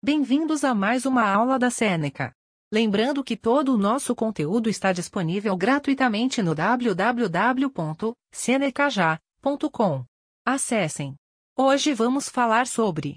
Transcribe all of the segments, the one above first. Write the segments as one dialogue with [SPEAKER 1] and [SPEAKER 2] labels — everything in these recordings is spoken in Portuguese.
[SPEAKER 1] Bem-vindos a mais uma aula da Seneca. Lembrando que todo o nosso conteúdo está disponível gratuitamente no www.senecaja.com. Acessem. Hoje vamos falar sobre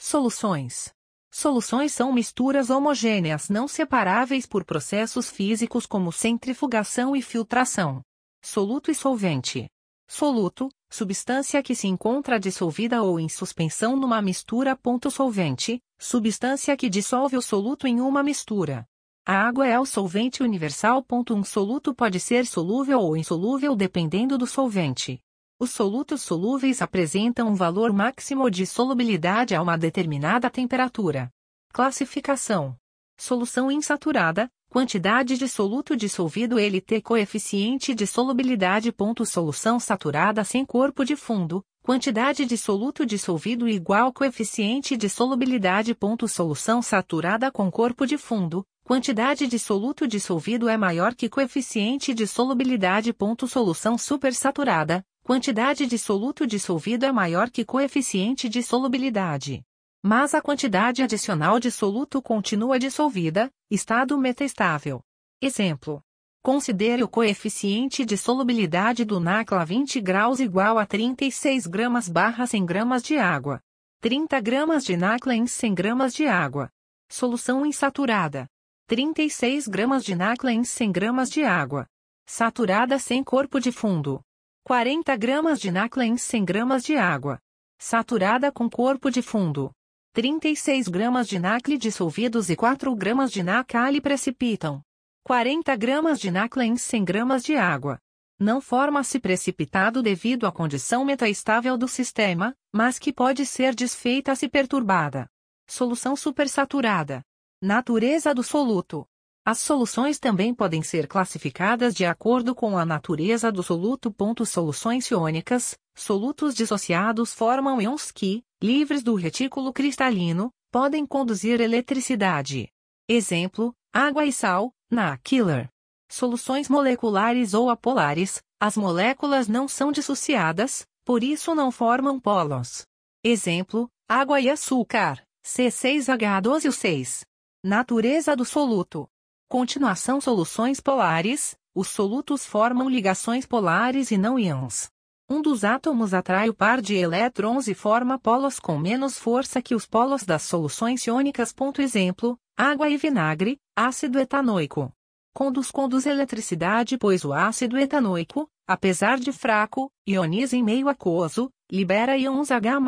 [SPEAKER 1] soluções. Soluções são misturas homogêneas não separáveis por processos físicos como centrifugação e filtração. Soluto e solvente. Soluto, substância que se encontra dissolvida ou em suspensão numa mistura. Solvente, substância que dissolve o soluto em uma mistura. A água é o solvente universal. Um soluto pode ser solúvel ou insolúvel dependendo do solvente. Os solutos solúveis apresentam um valor máximo de solubilidade a uma determinada temperatura. Classificação: Solução insaturada, quantidade de soluto dissolvido LT coeficiente de solubilidade. Solução saturada sem corpo de fundo, quantidade de soluto dissolvido igual coeficiente de solubilidade. Solução saturada com corpo de fundo, quantidade de soluto dissolvido é maior que coeficiente de solubilidade. Solução supersaturada, quantidade de soluto dissolvido é maior que coeficiente de solubilidade. Mas a quantidade adicional de soluto continua dissolvida, estado metastável. Exemplo. Considere o coeficiente de solubilidade do NaCl a 20 graus igual a 36 gramas barra 100 gramas de água. 30 gramas de NaCl em 100 gramas de água. Solução insaturada. 36 gramas de NaCl em 100 gramas de água. Saturada sem corpo de fundo. 40 gramas de NaCl em 100 gramas de água. Saturada com corpo de fundo. 36 gramas de NaCl dissolvidos e 4 gramas de NaCl precipitam. 40 gramas de NaCl em 100 gramas de água. Não forma-se precipitado devido à condição metaestável do sistema, mas que pode ser desfeita se perturbada. Solução supersaturada. Natureza do soluto. As soluções também podem ser classificadas de acordo com a natureza do soluto. Soluções iônicas, solutos dissociados formam íons que, livres do retículo cristalino, podem conduzir eletricidade. Exemplo: água e sal, na Killer. Soluções moleculares ou apolares, as moléculas não são dissociadas, por isso não formam polos. Exemplo: água e açúcar, C6H12O6. Natureza do soluto. Continuação soluções polares, os solutos formam ligações polares e não íons. Um dos átomos atrai o par de elétrons e forma polos com menos força que os polos das soluções iônicas. Exemplo, água e vinagre, ácido etanoico. Conduz conduz eletricidade pois o ácido etanoico, apesar de fraco, ioniza em meio aquoso, libera íons H+.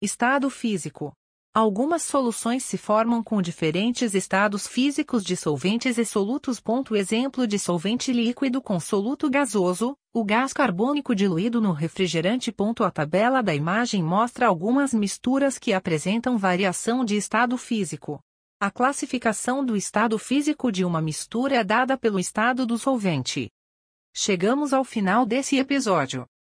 [SPEAKER 1] Estado físico. Algumas soluções se formam com diferentes estados físicos de solventes e solutos. Exemplo de solvente líquido com soluto gasoso, o gás carbônico diluído no refrigerante. A tabela da imagem mostra algumas misturas que apresentam variação de estado físico. A classificação do estado físico de uma mistura é dada pelo estado do solvente. Chegamos ao final desse episódio.